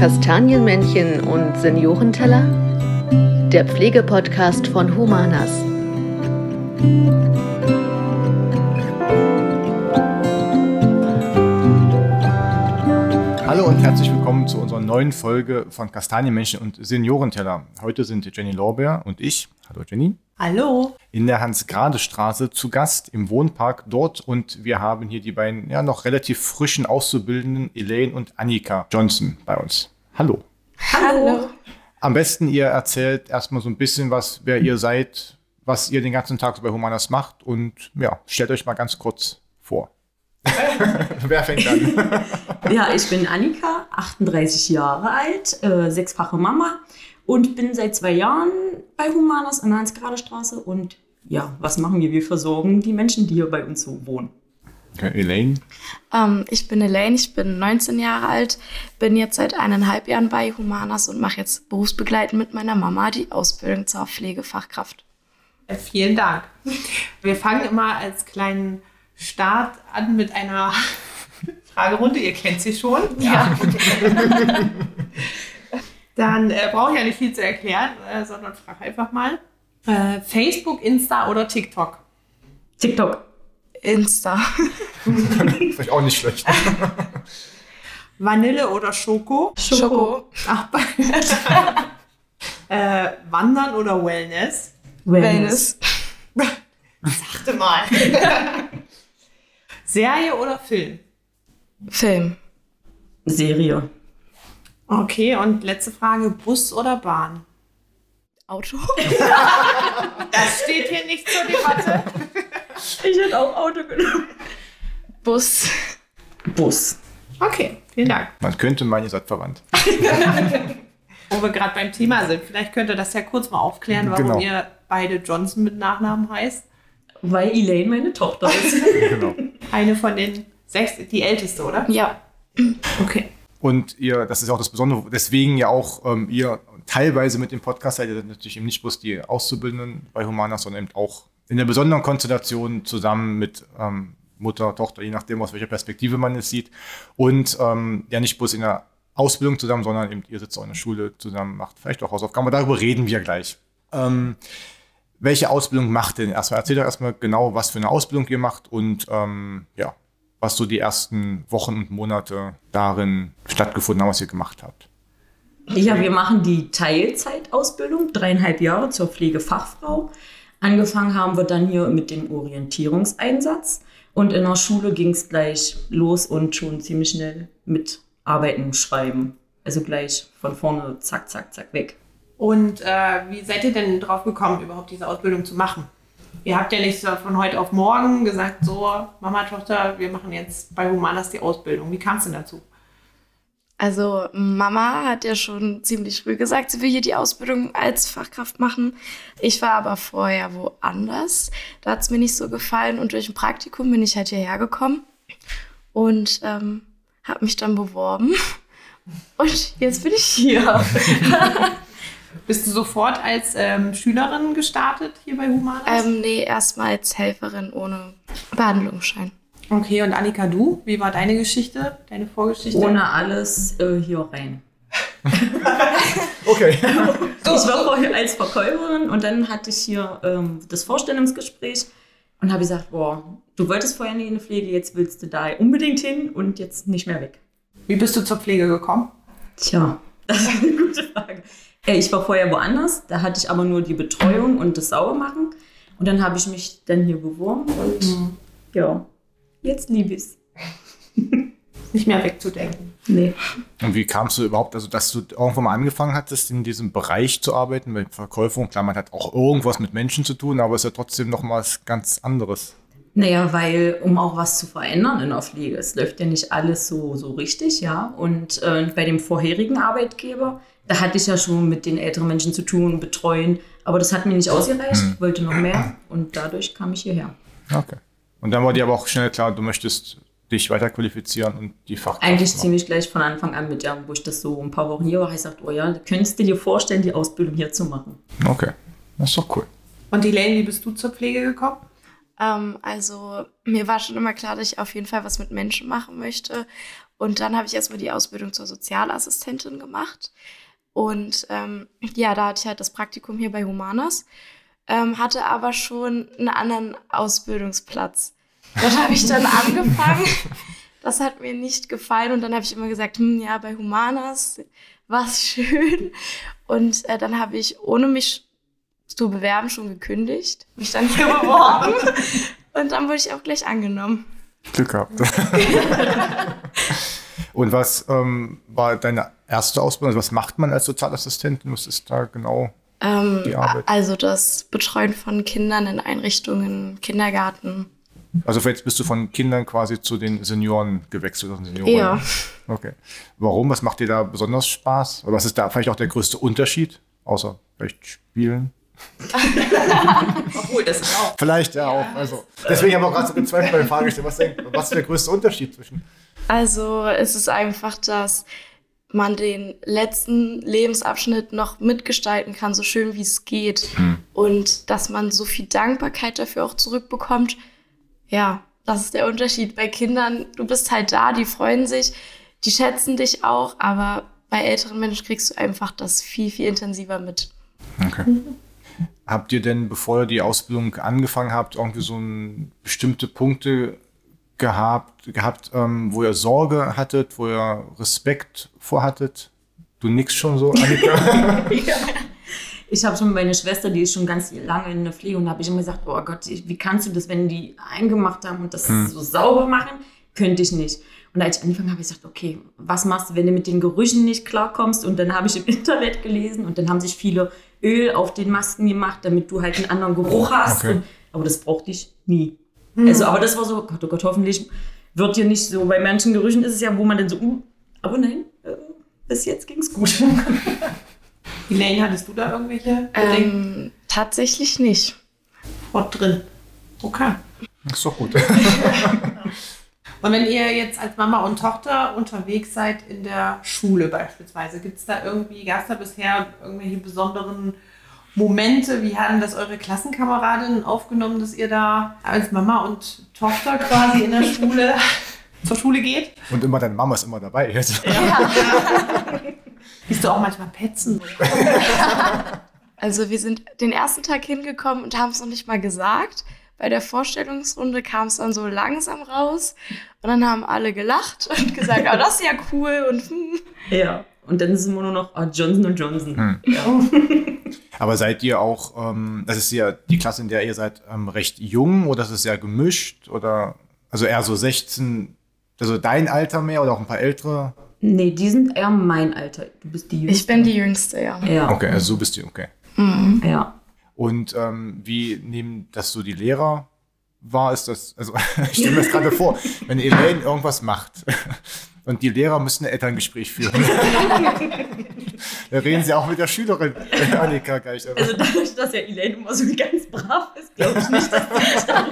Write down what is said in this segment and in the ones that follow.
Kastanienmännchen und Seniorenteller? Der Pflegepodcast von Humanas. Hallo und herzlich willkommen zu unserer neuen Folge von Kastanienmännchen und Seniorenteller. Heute sind Jenny Lorbeer und ich. Hallo Jenny. Hallo. In der Hans-Grade-Straße zu Gast im Wohnpark dort und wir haben hier die beiden ja noch relativ frischen Auszubildenden Elaine und Annika Johnson bei uns. Hallo. Hallo. Am besten ihr erzählt erstmal so ein bisschen was, wer ihr seid, was ihr den ganzen Tag so bei Humanas macht und ja, stellt euch mal ganz kurz vor. wer fängt an? Ja, ich bin Annika, 38 Jahre alt, äh, sechsfache Mama und bin seit zwei Jahren bei Humanas an der Hans-Grade-Straße. Und ja, was machen wir? Wir versorgen die Menschen, die hier bei uns so wohnen. Okay, Elaine. Ähm, ich bin Elaine, ich bin 19 Jahre alt, bin jetzt seit eineinhalb Jahren bei Humanas und mache jetzt berufsbegleitend mit meiner Mama die Ausbildung zur Pflegefachkraft. Äh, Vielen Dank. Wir fangen immer als kleinen Start an mit einer Fragerunde. Ihr kennt sie schon. Ja. Dann äh, brauche ich ja nicht viel zu erklären, äh, sondern frage einfach mal. Äh, Facebook, Insta oder TikTok? TikTok. Insta. Vielleicht auch nicht schlecht. Vanille oder Schoko? Schoko. Ach, äh, Wandern oder Wellness? Wellness. Sagte mal. Serie oder Film? Film. Serie. Okay, und letzte Frage: Bus oder Bahn? Auto. Das steht hier nicht zur Debatte. Ich hätte auch Auto genommen. Bus. Bus. Okay, vielen Dank. Man könnte meinen, ihr seid verwandt. Wo wir gerade beim Thema sind, vielleicht könnt ihr das ja kurz mal aufklären, warum Genau. ihr beide Johnson mit Nachnamen heißt. Weil Elaine meine Tochter ist. genau. Eine von den sechs, die älteste, oder? Ja. Okay. Und ihr, das ist auch das Besondere, deswegen ja auch ähm, ihr teilweise mit dem Podcast seid ihr natürlich eben nicht bloß die Auszubildenden bei Humanas, sondern eben auch in der besonderen Konstellation zusammen mit ähm, Mutter, Tochter, je nachdem, aus welcher Perspektive man es sieht. Und ähm, ja nicht bloß in der Ausbildung zusammen, sondern eben ihr sitzt auch in der Schule zusammen, macht vielleicht auch Hausaufgaben. Aber darüber reden wir gleich. Ähm, welche Ausbildung macht denn erstmal? Erzählt doch erstmal genau, was für eine Ausbildung ihr macht und ähm, ja, was so die ersten Wochen und Monate darin stattgefunden haben, was ihr gemacht habt. Ja, wir machen die Teilzeitausbildung, dreieinhalb Jahre zur Pflegefachfrau. Angefangen haben wir dann hier mit dem Orientierungseinsatz. Und in der Schule ging es gleich los und schon ziemlich schnell mit Arbeiten und Schreiben. Also gleich von vorne, zack, zack, zack, weg. Und äh, wie seid ihr denn drauf gekommen, überhaupt diese Ausbildung zu machen? Ihr habt ja nicht so von heute auf morgen gesagt, so, Mama, Tochter, wir machen jetzt bei Humanas die Ausbildung. Wie kam es denn dazu? Also Mama hat ja schon ziemlich früh gesagt, sie will hier die Ausbildung als Fachkraft machen. Ich war aber vorher woanders. Da hat es mir nicht so gefallen und durch ein Praktikum bin ich halt hierher gekommen und ähm, habe mich dann beworben. Und jetzt bin ich hier. Bist du sofort als ähm, Schülerin gestartet hier bei Humanas? ähm, nee, erstmal als Helferin ohne Behandlungsschein. okay, und Annika, du? Wie war deine Geschichte, deine Vorgeschichte? Ohne alles äh, hier rein. Okay. Ich war vorher als Verkäuferin und dann hatte ich hier ähm, das Vorstellungsgespräch und habe gesagt, boah, du wolltest vorher nie in die Pflege, jetzt willst du da unbedingt hin und jetzt nicht mehr weg. Wie bist du zur Pflege gekommen? Tja, das ist eine gute Frage. Äh, Ich war vorher woanders, da hatte ich aber nur die Betreuung und das Saubermachen. Und dann habe ich mich dann hier beworben und ja, jetzt liebe ich es. Nicht mehr wegzudenken. Nee. Und wie kamst du überhaupt, also dass du irgendwann mal angefangen hattest, in diesem Bereich zu arbeiten, mit Verkäuferung? Klar, man hat auch irgendwas mit Menschen zu tun, aber es ist ja trotzdem noch mal was ganz anderes. Naja, weil um auch was zu verändern in der Pflege, es läuft ja nicht alles so, so richtig, ja. Und äh, bei dem vorherigen Arbeitgeber, da hatte ich ja schon mit den älteren Menschen zu tun, betreuen, aber das hat mir nicht ausgereicht, ich wollte noch mehr und dadurch kam ich hierher. Okay. Und dann war dir aber auch schnell klar, du möchtest dich weiter qualifizieren und die Fachkraft Eigentlich machen. ziemlich gleich von Anfang an mit, ja, wo ich das so ein paar Wochen hier war, habe ich gesagt, oh ja, könntest du dir vorstellen, die Ausbildung hier zu machen? Okay, das ist doch cool. Und Elaine, wie bist du zur Pflege gekommen? Ähm, also mir war schon immer klar, dass ich auf jeden Fall was mit Menschen machen möchte. Und dann habe ich erstmal die Ausbildung zur Sozialassistentin gemacht. Und ähm, ja, da hatte ich halt das Praktikum hier bei Humanas, ähm, hatte aber schon einen anderen Ausbildungsplatz. Dort habe ich dann angefangen. Das hat mir nicht gefallen und dann habe ich immer gesagt, hm, ja, bei Humanas war es schön. Und äh, dann habe ich, ohne mich zu bewerben, schon gekündigt, mich dann hier beworben und dann wurde ich auch gleich angenommen. Glück gehabt. und was ähm, war deine erste Ausbildung? Also was macht man als Sozialassistentin? Was ist da genau Ähm, die Arbeit? also das Betreuen von Kindern in Einrichtungen, Kindergarten. Also jetzt bist du von Kindern quasi zu den Senioren gewechselt. oder Senioren. Ja. Okay. Warum? Was macht dir da besonders Spaß? Oder was ist da vielleicht auch der größte Unterschied? Außer vielleicht Spielen? Obwohl, das ist auch. Vielleicht ja, auch. Also, deswegen habe ich auch gerade so eine zweite Frage gestellt. Was, was ist der größte Unterschied zwischen? Also es ist einfach, dass man den letzten Lebensabschnitt noch mitgestalten kann, so schön wie es geht. Und dass man so viel Dankbarkeit dafür auch zurückbekommt. Ja, das ist der Unterschied. Bei Kindern, du bist halt da, die freuen sich, die schätzen dich auch, aber bei älteren Menschen kriegst du einfach das viel, viel intensiver mit. Okay. Habt ihr denn, bevor ihr die Ausbildung angefangen habt, irgendwie so ein, bestimmte Punkte gehabt, gehabt ähm, wo ihr Sorge hattet, wo ihr Respekt vorhattet? Du nix schon so, Annika? Ich habe schon meine Schwester, die ist schon ganz lange in der Pflege und da habe ich immer gesagt, oh Gott, ich- wie kannst du das, wenn die eingemacht haben und das so sauber machen? Könnte ich nicht. Und als ich angefangen habe, habe ich gesagt, okay, was machst du, wenn du mit den Gerüchen nicht klarkommst? Und dann habe ich im Internet gelesen und dann haben sich viele Öl auf den Masken gemacht, damit du halt einen anderen Geruch hast. Okay. Und, aber das brauchte ich nie. Also, aber das war so, Gott, oh Gott, hoffentlich wird dir nicht so, bei manchen Gerüchen ist es ja, wo man dann so, uh, aber nein, äh, bis jetzt ging es gut. Elaine, hattest du da irgendwelche Bedenken Ähm, tatsächlich nicht. Wort drin? Okay. ist doch gut. Und wenn ihr jetzt als Mama und Tochter unterwegs seid in der Schule beispielsweise, gibt es da irgendwie, gab es da bisher irgendwelche besonderen Momente? Wie haben das eure Klassenkameradinnen aufgenommen, dass ihr da als Mama und Tochter quasi in der Schule zur Schule geht? Und immer deine Mama ist immer dabei. Jetzt. Bist du auch manchmal petzen? Also wir sind den ersten Tag hingekommen und haben es noch nicht mal gesagt. Bei der Vorstellungsrunde kam es dann so langsam raus und dann haben alle gelacht und gesagt, oh, das ist ja cool und hm. Ja. Und dann sind wir nur noch ah, Johnson Johnson. Hm. Ja. Aber seid ihr auch, ähm, das ist ja die Klasse, in der ihr seid, ähm, recht jung oder ist es sehr gemischt? Oder also eher so 16, also dein Alter mehr oder auch ein paar ältere? Nee, die sind eher mein Alter. Du bist die Jüngste. ich bin die Jüngste, ja. Ja. Okay, also so bist du, okay. Ja. Und ähm, wie nehmen das so die Lehrer wahr? Ist das, also ich stelle mir das gerade vor, wenn Elaine irgendwas macht und die Lehrer müssen ein Elterngespräch führen. da reden sie auch mit der Schülerin, äh, Annika gleich. Also dadurch, dass ja Elaine immer so ganz brav ist, glaube ich nicht, dass sie dann.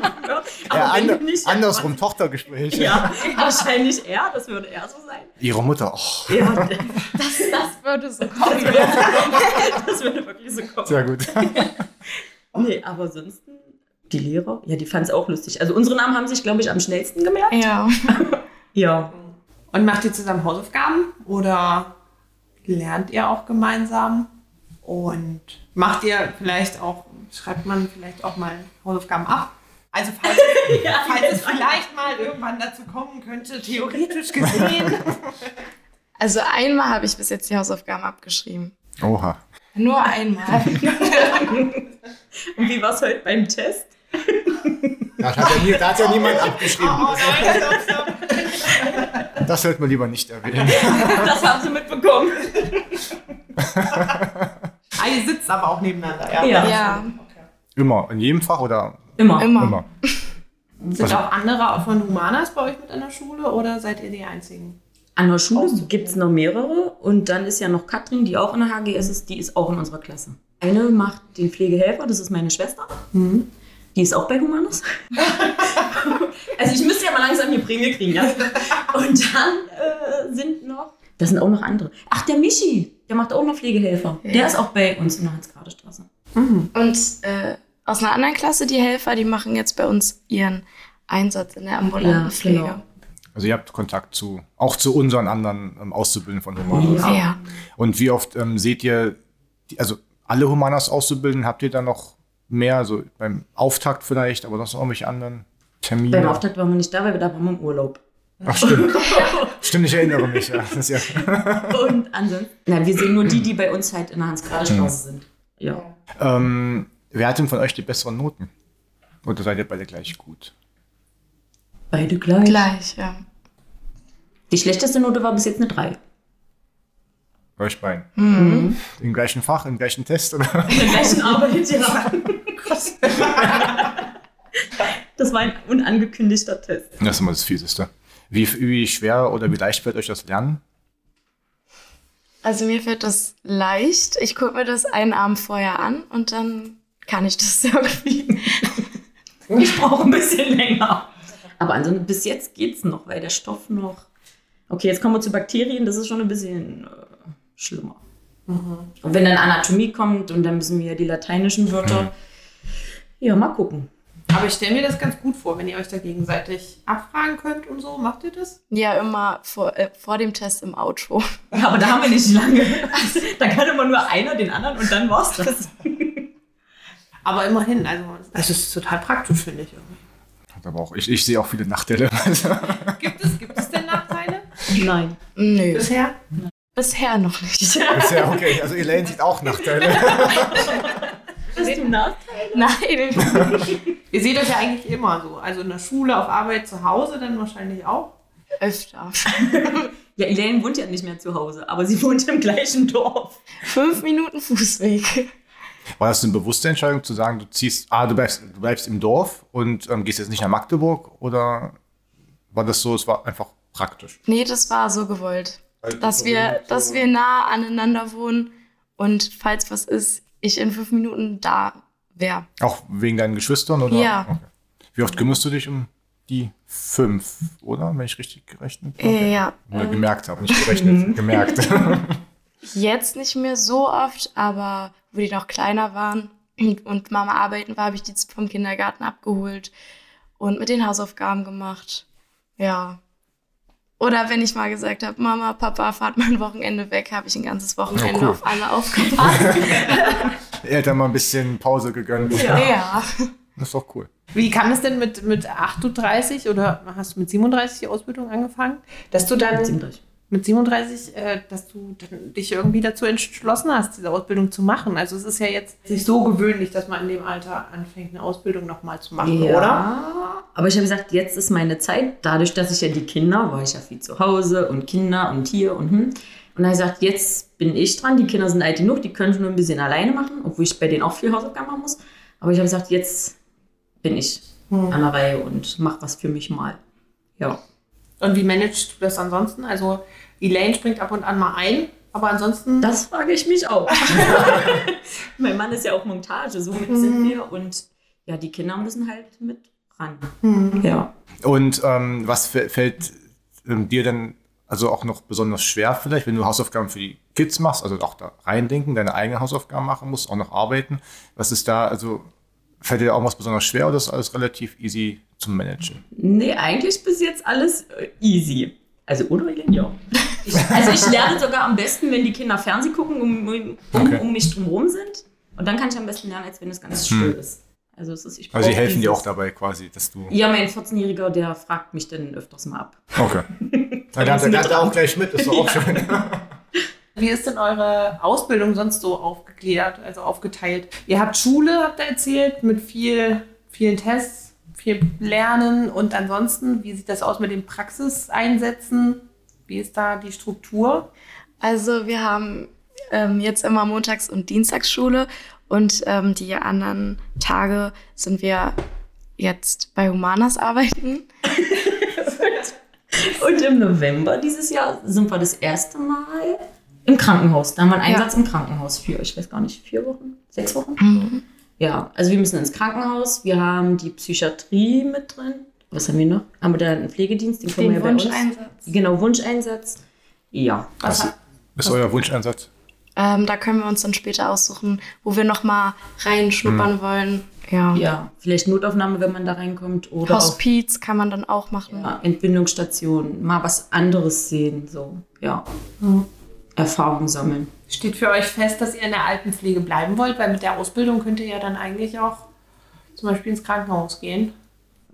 Aber ja, du nicht andersrum, Tochtergespräch. Ja, wahrscheinlich er, das würde er so sein. Ihre Mutter, oh, Ja, Das, das würde so kommen. das würde wirklich so kommen. sehr gut. Nee, aber ansonsten, die Lehrer, ja, die fanden es auch lustig. Also unsere Namen haben sich, glaube ich, am schnellsten gemerkt. Ja. Ja. Und macht ihr zusammen Hausaufgaben oder lernt ihr auch gemeinsam? Und macht ihr vielleicht auch, schreibt man vielleicht auch mal Hausaufgaben ab? Also falls, falls es vielleicht mal irgendwann dazu kommen könnte, theoretisch gesehen. Also einmal habe ich bis jetzt die Hausaufgaben abgeschrieben. Oha. Nur einmal. Und wie war es heute beim Test? Da hat, ja nie, da hat ja niemand abgeschrieben. Oh nein, stopp, stopp. Das sollte man lieber nicht erwähnen. Das haben sie mitbekommen. Ah, ihr sitzt aber auch nebeneinander, ja? Ja. Ja, Immer, in jedem Fach oder Immer. immer. immer? Sind Also- auch andere von Humanas bei euch mit an der Schule oder seid ihr die Einzigen? An der Schule gibt es noch mehrere. Und dann ist ja noch Katrin, die auch in der HGS ist, die ist auch in unserer Klasse. Eine macht den Pflegehelfer, das ist meine Schwester. Die ist auch bei Humanus. also ich müsste ja mal langsam die Prämie kriegen, ja. Und dann äh, sind noch, da sind auch noch andere. Ach, der Michi, der macht auch noch Pflegehelfer. Der ist auch bei uns in der Hans-Grade-Straße. Und äh, aus einer anderen Klasse, die Helfer, die machen jetzt bei uns ihren Einsatz in der ambulanten Ja, Pflege. genau. Also ihr habt Kontakt zu, auch zu unseren anderen ähm, Auszubildenden von Humanas. Ja. Ja. Und wie oft ähm, seht ihr, die, also alle Humanas Auszubildenden, habt ihr da noch mehr, so beim Auftakt vielleicht, aber sonst noch irgendwelche anderen Termine? Beim Auftakt waren wir nicht da, weil wir da waren im Urlaub. Ach stimmt. stimmt, ich erinnere mich. Ja. Das ist ja, Und ansonsten. Na, wir sehen nur die, die bei uns halt in der Hans-Grade-Straße sind. Ja. ähm, wer hat denn von euch die besseren Noten? Oder seid ihr beide gleich gut? Beide gleich. Gleich, ja. Die schlechteste Note war bis jetzt eine 3. Bei euch beiden? Im gleichen Fach, im gleichen Test? Oder? In der gleichen Arbeit, ja. das war ein unangekündigter Test. Das ist immer das Fieseste. Wie, wie schwer oder wie leicht fällt euch das Lernen? Also mir fällt das leicht. Ich gucke mir das einen Abend vorher an und dann kann ich das irgendwie. Ich brauche ein bisschen länger. Aber ansonsten bis jetzt geht's noch, weil der Stoff noch. Okay, jetzt kommen wir zu Bakterien, das ist schon ein bisschen äh, schlimmer. Und wenn dann Anatomie kommt und dann müssen wir die lateinischen Wörter. Ja, mal gucken. Aber ich stelle mir das ganz gut vor, wenn ihr euch da gegenseitig abfragen könnt und so. Macht ihr das? Ja, immer vor, äh, vor dem Test im Auto. Ja, aber da haben wir nicht lange. da kann immer nur einer den anderen und dann war's das. Aber immerhin, also das ist total praktisch, finde ich. irgendwie. Hat Aber auch, ich, ich sehe auch viele Nachteile. Gibt es, gibt es denn Nachteile Nein. Nö, bisher? bisher noch nicht. ja okay. Also Elaine sieht auch Nachteile. Hast du Nachteile? Nein, Ihr seht euch ja eigentlich immer so. Also in der Schule, auf Arbeit, zu Hause dann wahrscheinlich auch. öfter. Ja, Elaine wohnt ja nicht mehr zu Hause, aber sie wohnt im gleichen Dorf. Fünf Minuten Fußweg. War das eine bewusste Entscheidung zu sagen, du ziehst, ah, du bleibst, du bleibst im Dorf und ähm, gehst jetzt nicht nach Magdeburg? Oder war das so, es war einfach praktisch? Nee, das war so gewollt. Dass wir, dass wir nah aneinander wohnen und falls was ist, ich in fünf Minuten da wäre. Auch wegen deinen Geschwistern? Oder? Ja. Okay. Wie oft kümmerst du dich um die fünf, oder? Wenn ich richtig gerechnet habe? Äh, ja. Oder gemerkt habe, nicht gerechnet, gemerkt. Jetzt nicht mehr so oft, aber wo die noch kleiner waren und Mama arbeiten war, habe ich die vom Kindergarten abgeholt und mit den Hausaufgaben gemacht. Ja. Oder wenn ich mal gesagt habe, Mama, Papa, fahrt mal ein Wochenende weg, habe ich ein ganzes Wochenende Ja, cool. auf alle aufgepasst. Eltern mal ein bisschen Pause gegönnt. ja. Das ist doch cool. Wie kam es denn mit, mit 38 oder hast du mit 37 die Ausbildung angefangen? Dass du dann mit 37, äh, dass du dich irgendwie dazu entschlossen hast, diese Ausbildung zu machen. Also es ist ja jetzt nicht so gewöhnlich, dass man in dem Alter anfängt, eine Ausbildung nochmal zu machen, Ja, oder? aber ich habe gesagt, jetzt ist meine Zeit. Dadurch, dass ich ja die Kinder, war ich ja viel zu Hause und Kinder und hier und hm. Und dann habe ich gesagt, jetzt bin ich dran. Die Kinder sind alt genug, die können schon nur ein bisschen alleine machen, obwohl ich bei denen auch viel Hausaufgaben machen muss. Aber ich habe gesagt, jetzt bin ich an der Reihe und mache was für mich mal. Ja. Und wie managst du das ansonsten? Also Elaine springt ab und an mal ein, aber ansonsten... Das frage ich mich auch. mein Mann ist ja auch Montage, somit sind wir. Und ja, die Kinder müssen halt mit ran. Ja. Und ähm, was fä- fällt ähm, dir denn also auch noch besonders schwer vielleicht, wenn du Hausaufgaben für die Kids machst, also auch da reindenken, deine eigenen Hausaufgaben machen musst, auch noch arbeiten. Was ist da, also fällt dir da auch was besonders schwer oder ist alles relativ easy zu managen? Nee, eigentlich bis jetzt alles äh, easy. Also oder Elen, ja. Ich, also ich lerne sogar am besten, wenn die Kinder Fernsehen gucken, um, um, Okay. um mich drumherum sind. Und dann kann ich am besten lernen, als wenn es ganz still ist. Also, es ist, ich Also sie helfen dir auch dabei quasi, dass du. Ja, mein 14-Jähriger, der fragt mich dann öfters mal ab. Okay. Dann lernt er lernt er auch gleich mit, ist doch auch schön. Wie ist denn eure Ausbildung sonst so aufgegliedert, also aufgeteilt? Ihr habt Schule, habt ihr erzählt, mit viel, vielen Tests, viel Lernen und ansonsten, wie sieht das aus mit den Praxiseinsätzen? Wie ist da die Struktur? Also wir haben ähm, jetzt immer Montags- und Dienstagsschule und ähm, die anderen Tage sind wir jetzt bei Humanas arbeiten. Und im November dieses Jahr sind wir das erste Mal im Krankenhaus. Da haben wir einen Ja. Einsatz im Krankenhaus für, ich weiß gar nicht, vier Wochen, sechs Wochen? Ja, also wir müssen ins Krankenhaus. Wir haben die Psychiatrie mit drin. Was haben wir noch? Haben wir da einen Pflegedienst? Den, können wir Den ja bei uns. Wunscheinsatz. Genau, Wunscheinsatz. Ja. Was, Was ist euer Wunscheinsatz? Ähm, da können wir uns dann später aussuchen, wo wir noch mal reinschnuppern wollen. Ja. Ja, vielleicht Notaufnahme, wenn man da reinkommt. Oder auch Hospiz kann man dann auch machen. ja, Entbindungsstation, mal was anderes sehen. So, ja. Erfahrung sammeln. Steht für euch fest, dass ihr in der Altenpflege bleiben wollt? Weil mit der Ausbildung könnt ihr ja dann eigentlich auch zum Beispiel ins Krankenhaus gehen.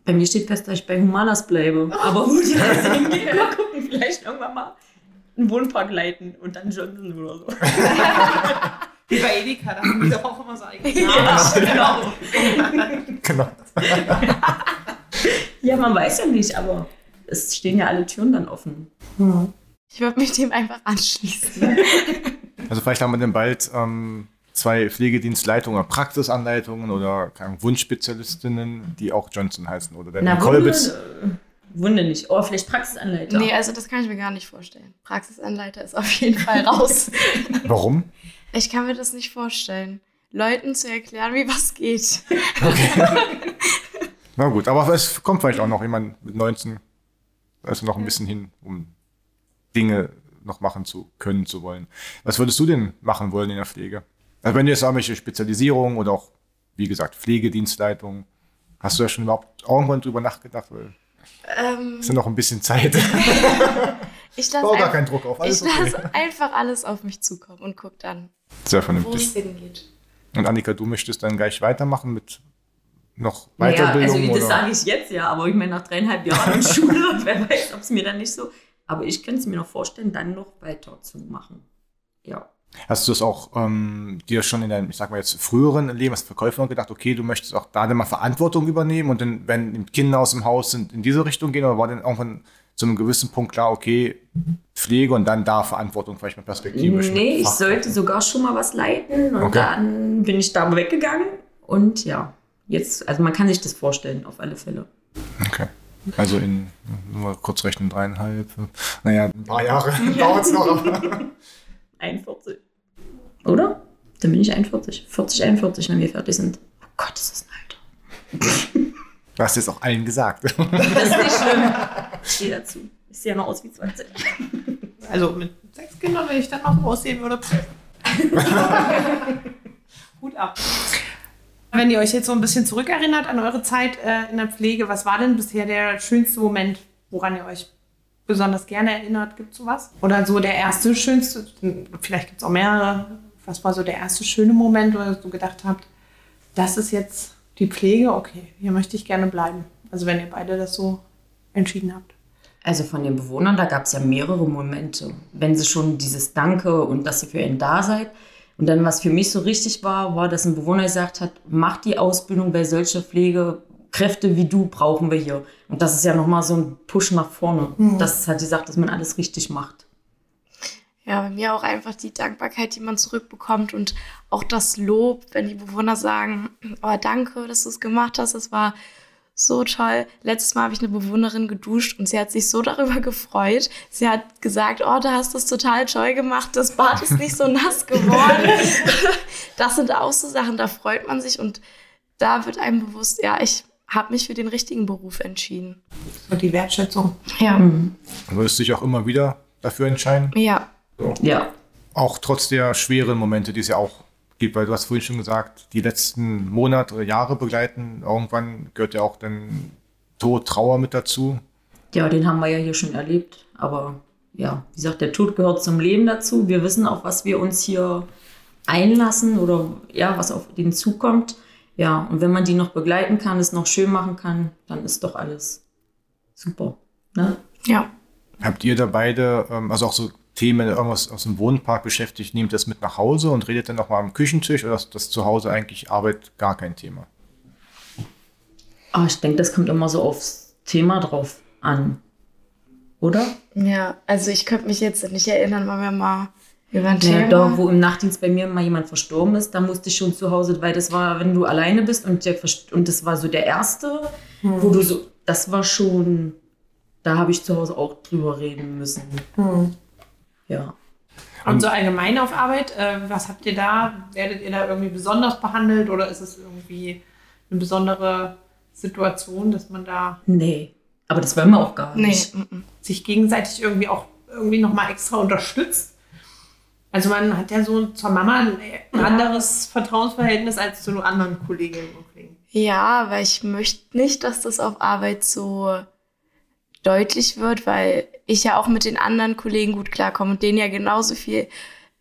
Bei mir steht fest, dass ich bei Humanas bleibe. Aber die Reise hingeht, mal gucken, vielleicht irgendwann mal einen Wohnpark leiten und dann Johnson oder so. Wie bei Edeka, da haben die doch auch immer so eigene Ja, genau. Genau. Ja, man weiß ja nicht, aber es stehen ja alle Türen dann offen. Ich würde mich dem einfach anschließen. Also vielleicht haben wir dann bald ähm, zwei Pflegedienstleitungen oder Praxisanleitungen oder Wunschspezialistinnen, die auch Johnson heißen oder dann in Kolbitz. Wunde, Wunde nicht. Oh, vielleicht Praxisanleiter. Nee, also das kann ich mir gar nicht vorstellen. Praxisanleiter ist auf jeden Fall raus. Warum? ich kann mir das nicht vorstellen. Leuten zu erklären, wie was geht. Na gut, aber es kommt vielleicht auch noch jemand mit 19, da ist noch ein bisschen hin, um Dinge noch machen zu können, zu wollen. Was würdest du denn machen wollen in der Pflege? Also wenn du jetzt irgendwelche Spezialisierungen oder auch, wie gesagt, Pflegedienstleitungen, hast du ja schon überhaupt irgendwann drüber nachgedacht? Weil Ähm, es ist ja noch ein bisschen Zeit. ich lasse gar einfach, keinen Druck auf, alles ich okay. lasse einfach alles auf mich zukommen und guck dann, Sehr wo vernünftig. es hingeht. Und Annika, du möchtest dann gleich weitermachen mit noch Weiterbildung? also das sage ich jetzt ja, aber ich meine, nach dreieinhalb Jahren in Schule, wer weiß, ob es mir dann nicht so. Aber ich könnte es mir noch vorstellen, dann noch weiterzumachen. Ja. Hast du es auch ähm, dir schon in deinem, ich sag mal jetzt, früheren Leben als Verkäufer gedacht, okay, du möchtest auch da dann mal Verantwortung übernehmen und dann, wenn Kinder aus dem Haus sind, in diese Richtung gehen oder war dann irgendwann zu einem gewissen Punkt klar, okay, Pflege und dann da Verantwortung vielleicht mal perspektivisch? Nee, ich sollte sogar schon mal was leiten und Okay. dann bin ich da weggegangen und ja, jetzt, also man kann sich das vorstellen, auf alle Fälle. Okay. Also in, nur kurz rechnen, dreieinhalb, naja, ein paar Jahre dauert es noch, aber 41. Oder? Dann bin ich 41. 40, 41, wenn wir fertig sind. Oh Gott, ist das ein Alter. du hast jetzt auch allen gesagt. Das ist nicht schlimm. Ich stehe dazu. Ich sehe ja noch aus wie 20. Also mit sechs Kindern, wenn ich dann noch aussehen würde. Hut ab. Wenn ihr euch jetzt so ein bisschen zurückerinnert an eure Zeit äh, in der Pflege, was war denn bisher der schönste Moment, woran ihr euch besonders gerne erinnert? Gibt es sowas? Oder so der erste schönste, vielleicht gibt es auch mehrere. Was war so der erste schöne Moment, wo ihr so gedacht habt, das ist jetzt die Pflege, okay, hier möchte ich gerne bleiben. Also wenn ihr beide das so entschieden habt. Also von den Bewohnern, da gab es ja mehrere Momente. Wenn sie schon dieses Danke und dass ihr für ihn da seid. Und dann, was für mich so richtig war, war, dass ein Bewohner gesagt hat, mach die Ausbildung, weil solche Pflegekräfte wie du brauchen wir hier. Und das ist ja nochmal so ein Push nach vorne. Das hat gesagt, dass man alles richtig macht. Ja, bei mir auch einfach die Dankbarkeit, die man zurückbekommt und auch das Lob, wenn die Bewohner sagen, oh danke, dass du es gemacht hast, das war so toll. Letztes Mal habe ich eine Bewohnerin geduscht und sie hat sich so darüber gefreut. Sie hat gesagt, oh, da hast du es total toll gemacht, das Bad ist nicht so nass geworden. das sind auch so Sachen, da freut man sich und da wird einem bewusst, ja, ich habe mich für den richtigen Beruf entschieden. So die Wertschätzung. Ja. Mhm. Du würdest dich auch immer wieder dafür entscheiden? Ja. Ja, Auch trotz der schweren Momente, die es ja auch gibt, weil du hast vorhin schon gesagt, die letzten Monate oder Jahre begleiten, irgendwann gehört ja auch dann Tod, Trauer mit dazu. Ja, den haben wir ja hier schon erlebt. Aber ja, wie gesagt, der Tod gehört zum Leben dazu. Wir wissen auch, was wir uns hier einlassen oder ja, was auf den zukommt. Ja, und wenn man die noch begleiten kann, es noch schön machen kann, dann ist doch alles super. Ne? Ja. Habt ihr da beide, ähm, also auch so Themen irgendwas aus dem Wohnpark beschäftigt, nehmt das mit nach Hause und redet dann noch mal am Küchentisch oder ist das zu Hause eigentlich Arbeit gar kein Thema? Aber ich denke, das kommt immer so aufs Thema drauf an. Oder? Ja, also ich könnte mich jetzt nicht erinnern, weil wir mal über ein Ja, Thema... da, wo im Nachtdienst bei mir mal jemand verstorben ist, da musste ich schon zu Hause, weil das war, wenn du alleine bist und, der, und das war so der erste, wo du so, das war schon, da habe ich zu Hause auch drüber reden müssen. Ja. Und so allgemein auf Arbeit, äh, was habt ihr da? Werdet ihr da irgendwie besonders behandelt oder ist es irgendwie eine besondere Situation, dass man da Nee. Aber das wollen wir auch gar Nee, nicht. mm. sich gegenseitig irgendwie auch irgendwie nochmal extra unterstützt? Also man hat ja so zur Mama ein anderes Vertrauensverhältnis als zu anderen Kolleginnen und Kollegen. Ja, weil ich möchte nicht, dass das auf Arbeit so deutlich wird, weil ich ja auch mit den anderen Kollegen gut klarkomme und denen ja genauso viel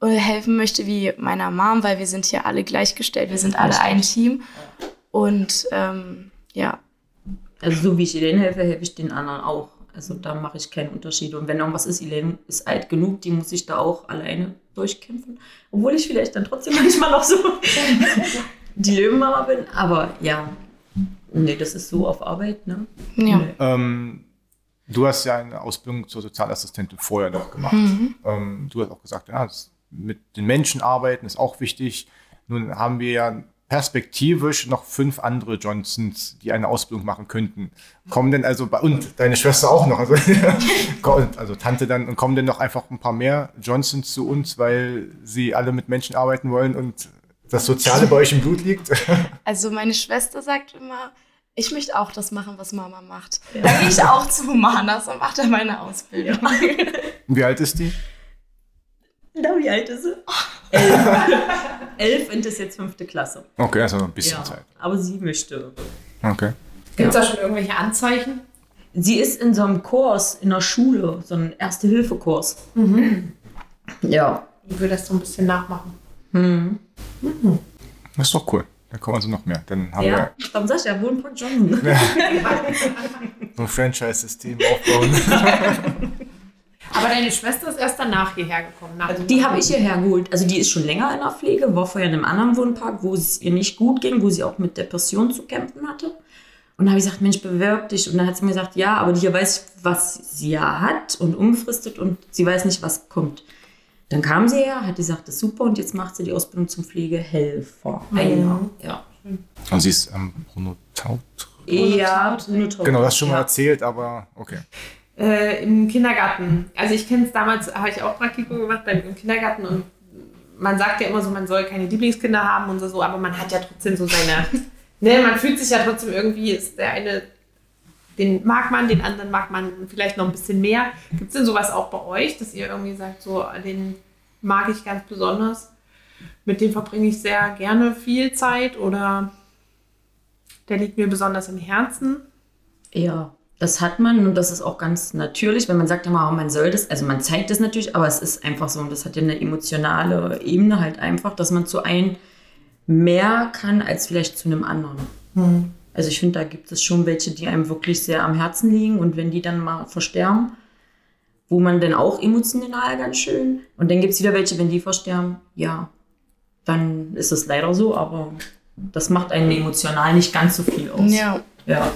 äh, helfen möchte wie meiner Mom, weil wir sind hier alle gleichgestellt, wir sind alle ein Team. Und ähm, ja. Also so wie ich Elaine helfe, helfe ich den anderen auch. Also da mache ich keinen Unterschied. Und wenn irgendwas ist, Elaine ist alt genug, die muss ich da auch alleine durchkämpfen. Obwohl ich vielleicht dann trotzdem manchmal noch so die Löwenmama bin. Aber ja, nee, das ist so auf Arbeit, ne? Ja. Nee. Ähm, du hast ja eine Ausbildung zur Sozialassistentin vorher noch gemacht. Mhm. Ähm, du hast auch gesagt, ja, mit den Menschen arbeiten ist auch wichtig. Nun haben wir ja perspektivisch noch fünf andere Johnsons, die eine Ausbildung machen könnten. Kommen denn also bei und deine Schwester auch noch, also, also Tante dann, und kommen denn noch einfach ein paar mehr Johnsons zu uns, weil sie alle mit Menschen arbeiten wollen und das Soziale bei euch im Blut liegt? Also meine Schwester sagt immer, ich möchte auch das machen, was Mama macht. Da gehe ich auch zu Humanas und mache da meine Ausbildung. Wie alt ist die? Na, wie alt ist sie? Elf. Elf und ist jetzt fünfte Klasse. Okay, also noch ein bisschen Ja, Zeit. aber sie möchte. Okay. Gibt es da schon irgendwelche Anzeichen? Sie ist in so einem Kurs in der Schule, so ein Erste-Hilfe-Kurs. Ja. Ich will das so ein bisschen nachmachen. Hm. Das ist doch cool. Dann kommen also noch mehr. Dann haben Ja, dann sag ich ja, Wohnpark Johnson. wir so ein Franchise-System aufbauen. Aber deine Schwester ist erst danach hierher gekommen. Nach Also die habe ich hierher geholt. Also die ist schon länger in der Pflege, war vorher in einem anderen Wohnpark, wo es ihr nicht gut ging, wo sie auch mit Depressionen zu kämpfen hatte. Und dann habe ich gesagt, Mensch, bewirb dich. Und dann hat sie mir gesagt, ja, aber hier weiß was sie ja hat und unbefristet und sie weiß nicht, was kommt. Dann kam sie her, hat gesagt, das ist super und jetzt macht sie die Ausbildung zum Pflegehelfer. Ein Jahr. Ja. Und sie ist ähm, Bruno Taut. Ja, Bruno Traut. Genau, das hast du schon mal ja. erzählt, aber okay. äh, im Kindergarten. Also ich kenne es damals, habe ich auch Praktikum gemacht beim, im Kindergarten und man sagt ja immer so, man soll keine Lieblingskinder haben und so, so aber man hat ja trotzdem so seine, ne, man fühlt sich ja trotzdem irgendwie, ist der eine, den mag man, den anderen mag man vielleicht noch ein bisschen mehr. Gibt es denn sowas auch bei euch, dass ihr irgendwie sagt, so, den mag ich ganz besonders, mit dem verbringe ich sehr gerne viel Zeit oder der liegt mir besonders im Herzen? Ja, das hat man und das ist auch ganz natürlich, wenn man sagt immer, oh, man soll das, also man zeigt das natürlich, aber es ist einfach so und das hat ja eine emotionale Ebene halt einfach, dass man zu einem mehr kann als vielleicht zu einem anderen. Also ich finde, da gibt es schon welche, die einem wirklich sehr am Herzen liegen und wenn die dann mal versterben, wo man dann auch emotional ganz schön und dann gibt es wieder welche, wenn die versterben, ja, dann ist es leider so, aber das macht einen emotional nicht ganz so viel aus. Ja. ja.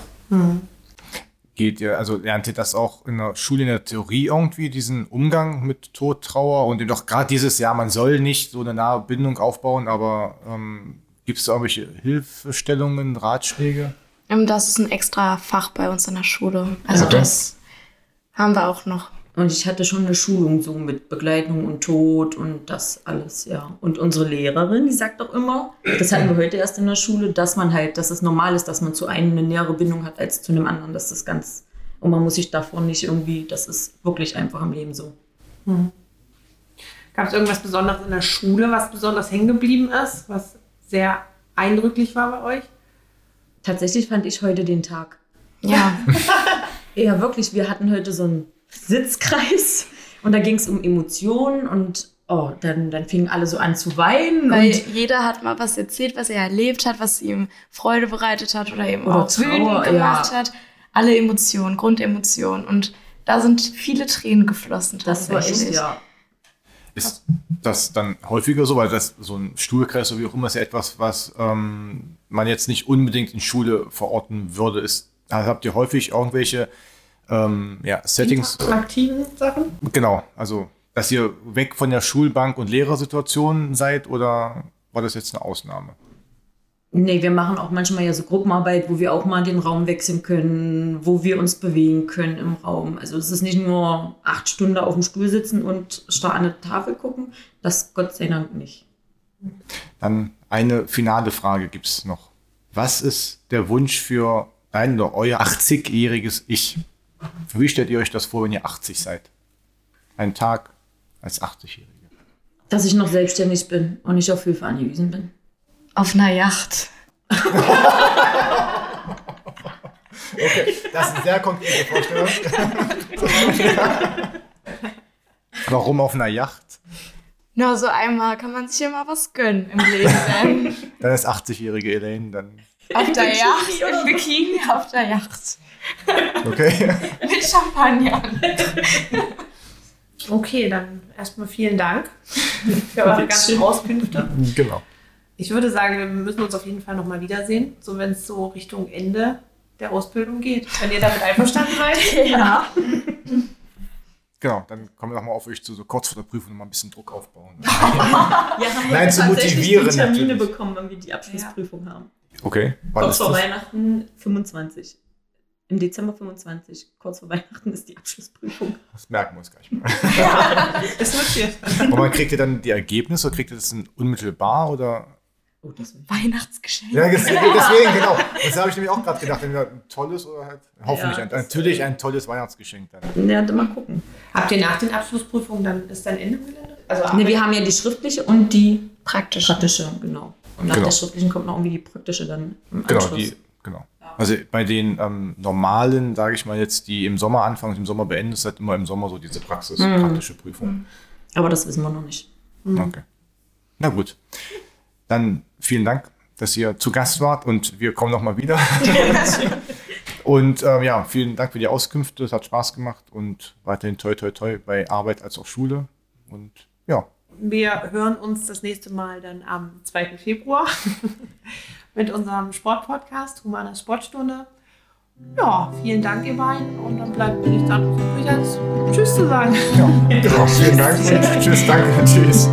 Geht ihr, also lernt ihr das auch in der Schule, in der Theorie irgendwie, diesen Umgang mit Tod, Trauer und eben doch gerade dieses Jahr, man soll nicht so eine nahe Bindung aufbauen, aber ähm, gibt es da irgendwelche Hilfestellungen, Ratschläge? Ähm, Das ist ein extra Fach bei uns in der Schule. Also Okay. das haben wir auch noch. Und ich hatte schon eine Schulung so mit Begleitung und Tod und das alles, ja. Und unsere Lehrerin, die sagt auch immer, das hatten wir heute erst in der Schule, dass man halt, dass es normal ist, dass man zu einem eine nähere Bindung hat als zu einem anderen. Das ist ganz, und man muss sich davon nicht irgendwie, das ist wirklich einfach im Leben so. Gab es irgendwas Besonderes in der Schule, was besonders hängen geblieben ist, was sehr eindrücklich war bei euch? Tatsächlich fand ich heute den Tag. Ja. Ja, wirklich, wir hatten heute so einen Sitzkreis und da ging es um Emotionen und oh, dann, dann fingen alle so an zu weinen. Weil und jeder hat mal was erzählt, was er erlebt hat, was ihm Freude bereitet hat oder eben Oder auch Trauer, wütend gemacht ja. hat. Alle Emotionen, Grundemotionen. Und da sind viele Tränen geflossen. das war echt, ja. Ist das dann häufiger so, weil das so ein Stuhlkreis oder wie auch immer ist ja etwas, was ähm, man jetzt nicht unbedingt in Schule verorten würde. Ist, also habt ihr häufig irgendwelche ähm, ja, Settings? Aktiven Sachen? Genau, also dass ihr weg von der Schulbank und Lehrersituation seid oder war das jetzt eine Ausnahme? Nee, wir machen auch manchmal ja so Gruppenarbeit, wo wir auch mal den Raum wechseln können, wo wir uns bewegen können im Raum. Also es ist nicht nur acht Stunden auf dem Stuhl sitzen und starr an eine Tafel gucken. Das Gott sei Dank nicht. Dann eine finale Frage gibt es noch. Was ist der Wunsch für dein oder euer 80-jähriges Ich? Wie stellt ihr euch das vor, wenn ihr 80 seid? Ein Tag als 80-Jährige. Dass ich noch selbstständig bin und nicht auf Hilfe angewiesen bin. Auf einer Yacht. Okay, das ist eine sehr konkrete Vorstellung. Warum auf einer Yacht? Na, so einmal kann man sich ja mal was gönnen im Leben. Dann ist 80-jährige Elaine dann. auf der Yacht, im Bikini auf der Yacht. Okay. Mit Champagner. Okay, dann erstmal vielen Dank für eure ganzen Auskünfte. genau. Ich würde sagen, wir müssen uns auf jeden Fall nochmal wiedersehen, so wenn es so Richtung Ende der Ausbildung geht. Wenn ihr damit einverstanden seid. Ja. Genau, dann kommen wir nochmal auf euch zu, so kurz vor der Prüfung noch mal ein bisschen Druck aufbauen. Ja, haben Nein, wir zu tatsächlich motivieren die Termine natürlich. bekommen, wenn wir die Abschlussprüfung haben. Okay, wann Kurz ist vor das? Weihnachten 25. Im Dezember 25. Kurz vor Weihnachten ist die Abschlussprüfung. Das merken wir uns gleich mal. Ist notiert. Und wann kriegt ihr dann die Ergebnisse? Oder kriegt ihr das unmittelbar oder? Oh. Weihnachtsgeschenk. Ja, des- deswegen, genau. Das habe ich nämlich auch gerade gedacht. Entweder ein tolles oder halt, hoffentlich, Ja, ein, natürlich ein tolles Weihnachtsgeschenk dann. Ja, dann mal gucken. Habt ihr nach den Abschlussprüfungen dann ist dann Ende im Gelände? Also Ne, wir haben ja die schriftliche und die Praktisch. praktische, genau. Und nach Genau. der schriftlichen kommt noch irgendwie die praktische dann im Genau, Anschluss. die, genau. Also bei den ähm, normalen, sage ich mal jetzt, die im Sommer anfangen und im Sommer beenden, ist halt immer im Sommer so diese Praxis, Mhm. praktische Prüfung. Aber das wissen wir noch nicht. Okay. Na gut. Dann vielen Dank, dass ihr zu Gast wart und wir kommen nochmal wieder. und ähm, ja, vielen Dank für die Auskünfte. Es hat Spaß gemacht und weiterhin toi toi toi bei Arbeit als auch Schule. Und ja, Wir hören uns das nächste Mal dann am 2. Februar mit unserem Sportpodcast Humana Sportstunde. Ja, vielen Dank, ihr beiden. Und dann bleibt mir nichts anderes übrig, als Tschüss zu sagen. ja genau. Vielen Dank tschüss, danke, tschüss.